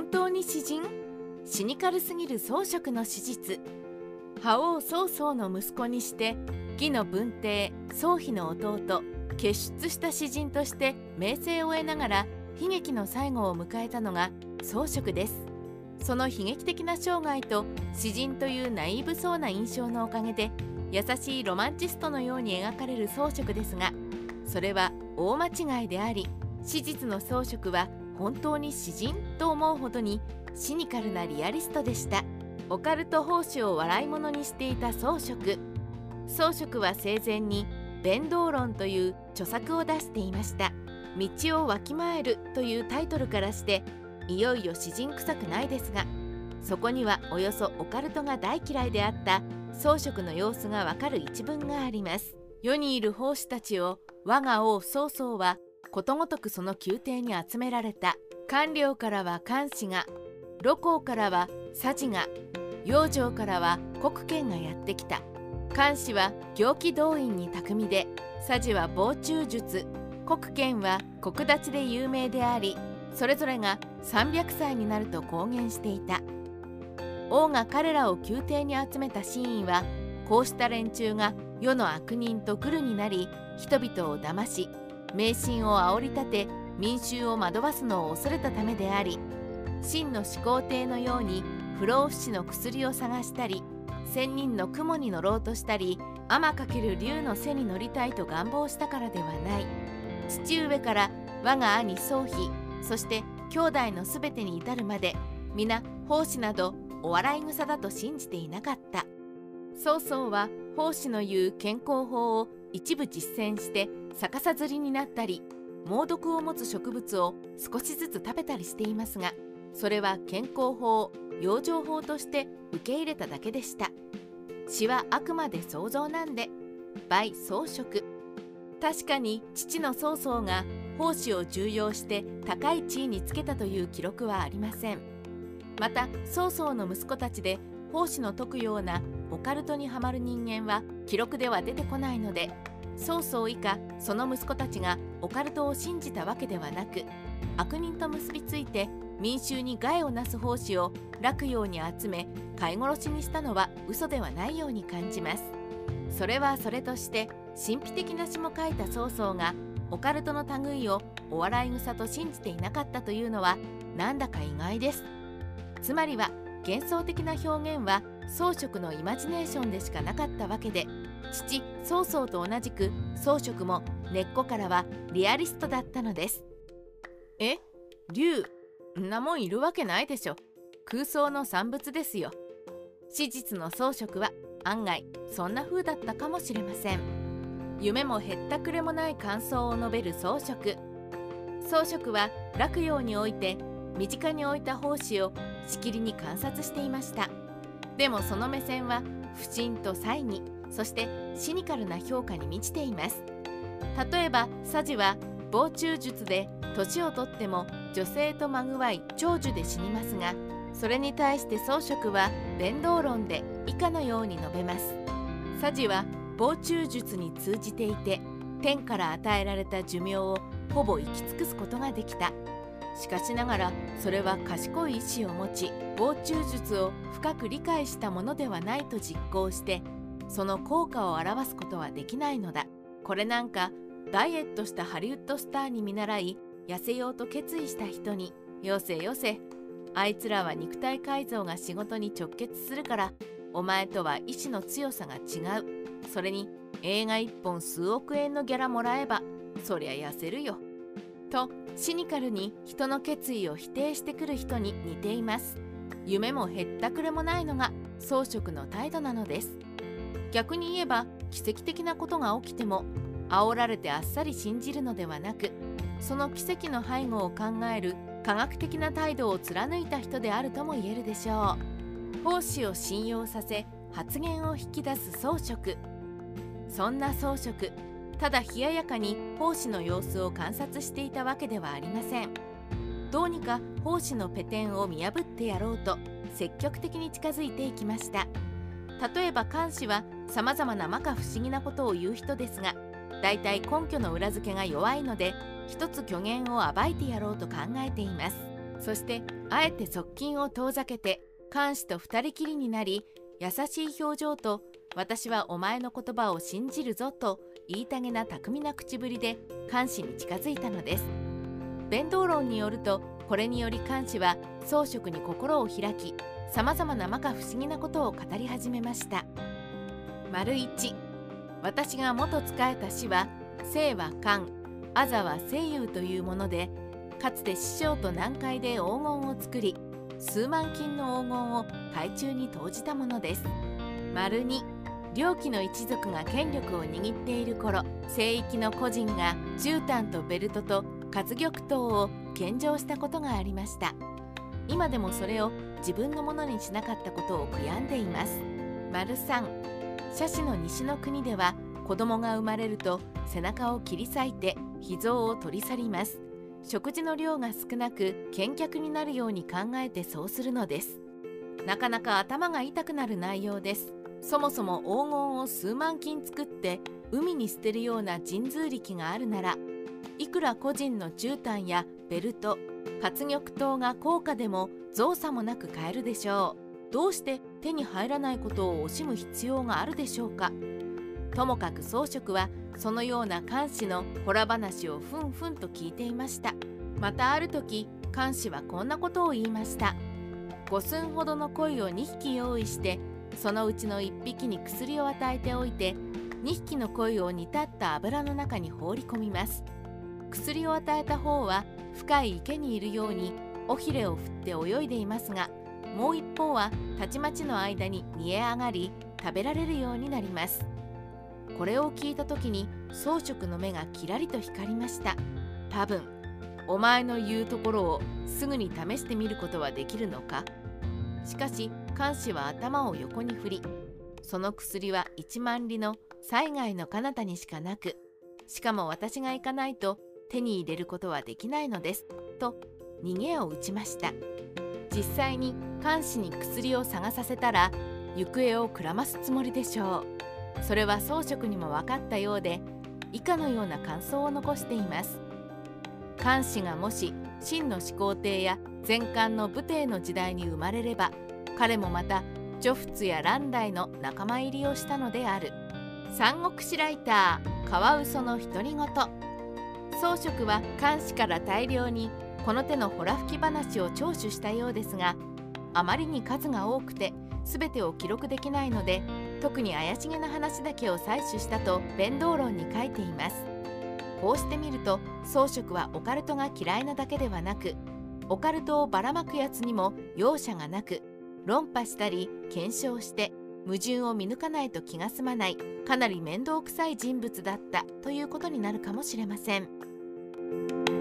本当に詩人？シニカルすぎる装飾の史実。覇王曹操の息子にして義の文帝宗妃の弟傑出した詩人として名声を得ながら悲劇の最後を迎えたのが装飾です。その悲劇的な生涯と詩人というナイーブそうな印象のおかげで優しいロマンチストのように描かれる装飾ですがそれは大間違いであり史実の装飾は本当に詩人と思うほどにシニカルなリアリストでした。オカルト奉仕を笑い物にしていた装飾装飾は生前に「弁道論」という著作を出していました「道をわきまえる」というタイトルからしていよいよ詩人臭くないですがそこにはおよそオカルトが大嫌いであった装飾の様子がわかる一文があります。世にいる奉仕たちを我が王曹操はことごとくその宮廷に集められた。官僚からは官士が露光からは佐治が養生からは国権がやってきた。官士は行基動員に巧みで佐治は防虫術。国権は国立で有名でありそれぞれが300歳になると公言していた。王が彼らを宮廷に集めた真意はこうした連中が世の悪人とグルになり人々を騙し迷信を煽り立て民衆を惑わすのを恐れたためであり真の始皇帝のように不老不死の薬を探したり仙人の雲に乗ろうとしたり天かける竜の背に乗りたいと願望したからではない。父上から我が兄宗妃そして兄弟のすべてに至るまで皆奉仕などお笑い草だと信じていなかった。曹操は奉仕の言う健康法を一部実践して逆さ釣りになったり猛毒を持つ植物を少しずつ食べたりしていますがそれは健康法養生法として受け入れただけでした。詩はあくまで想像なんで倍装飾確かに父の曹操が奉仕を重用して高い地位につけたという記録はありません。また曹操の息子たちで奉仕の説くようなオカルトにはまる人間は記録では出てこないので曹操以下その息子たちがオカルトを信じたわけではなく悪人と結びついて民衆に害をなす奉仕を楽用に集め飼い殺しにしたのは嘘ではないように感じます。それはそれとして神秘的な詩も書いた曹操がオカルトの類をお笑い草と信じていなかったというのはなんだか意外です。つまりは幻想的な表現は装飾のイマジネーションでしかなかったわけで父曹操と同じく装飾も根っこからはリアリストだったのです。え竜んなもんいるわけないでしょ。空想の産物ですよ。史実の装飾は案外そんな風だったかもしれません。夢もへったくれもない感想を述べる装飾。装飾は落葉において身近に置いた胞子をしきりに観察していました。でもその目線は不審と猜疑そしてシニカルな評価に満ちています。例えばサジは防虫術で年をとっても女性とまぐわい長寿で死にますがそれに対して装飾は弁道論で以下のように述べます。サジは防虫術に通じていて天から与えられた寿命をほぼ行き尽くすことができた。しかしながらそれは賢い意志を持ち防虫術を深く理解したものではないと実行してその効果を表すことはできないのだこれなんかダイエットしたハリウッドスターに見習い痩せようと決意した人によせよせあいつらは肉体改造が仕事に直結するからお前とは意志の強さが違うそれに映画1本数億円のギャラもらえばそりゃ痩せるよ。とシニカルに人の決意を否定してくる人に似ています。夢もへったくれもないのが装飾の態度なのです。逆に言えば奇跡的なことが起きても煽られてあっさり信じるのではなくその奇跡の背後を考える科学的な態度を貫いた人であるとも言えるでしょう。奉仕を信用させ発言を引き出す装飾そんな装飾ただ冷ややかに奉仕の様子を観察していたわけではありません。どうにか奉仕のペテンを見破ってやろうと積極的に近づいていきました。例えば監視はさまざまな摩訶不思議なことを言う人ですがだいたい根拠の裏付けが弱いので一つ虚言を暴いてやろうと考えています。そしてあえて側近を遠ざけて監視と二人きりになり優しい表情と私はお前の言葉を信じるぞと言いたげな巧みな口ぶりで監視に近づいたのです。弁道論によるとこれにより監視は装飾に心を開きさまざまな摩訶不思議なことを語り始めました。丸1私が元仕えた死は生は漢あざは声優というものでかつて師匠と南海で黄金を作り数万金の黄金を海中に投じたものです。丸2両家の一族が権力を握っている頃聖域の個人が絨毯とベルトと活玉刀を献上したことがありました。今でもそれを自分のものにしなかったことを悔やんでいます。丸3写真の西の国では子供が生まれると背中を切り裂いて脾臓を取り去ります。食事の量が少なく見客になるように考えてそうするのです。なかなか頭が痛くなる内容です。そもそも黄金を数万金作って海に捨てるような神通力があるならいくら個人の絨毯やベルト活玉刀が高価でも造作もなく買えるでしょう。どうして手に入らないことを惜しむ必要があるでしょうか。ともかく装飾はそのような監視のほら話をふんふんと聞いていました。またある時監視はこんなことを言いました。5寸ほどの鯉を2匹用意してそのうちの1匹に薬を与えておいて2匹の鯉を煮立った油の中に放り込みます。薬を与えた方は深い池にいるように尾ひれを振って泳いでいますがもう一方はたちまちの間に煮え上がり食べられるようになります。これを聞いた時に装飾の目がキラリと光りました。多分お前の言うところをすぐに試してみることはできるのか？しかし監視は頭を横に振りその薬は1万里の災害の彼方にしかなくしかも私が行かないと手に入れることはできないのですと逃げを打ちました。実際に監視に薬を探させたら行方をくらますつもりでしょう。それは装飾にも分かったようで以下のような感想を残しています。監視がもし秦の始皇帝や前漢の武帝の時代に生まれれば彼もまた女仏や蘭大の仲間入りをしたのである。三国志ライターカワウソの独り言。装飾は監視から大量にこの手のほら吹き話を聴取したようですがあまりに数が多くて全てを記録できないので特に怪しげな話だけを採取したと弁道論に書いています。こうしてみると装飾はオカルトが嫌いなだけではなくオカルトをばらまくやつにも容赦がなく論破したり検証して矛盾を見抜かないと気が済まないかなり面倒くさい人物だったということになるかもしれません。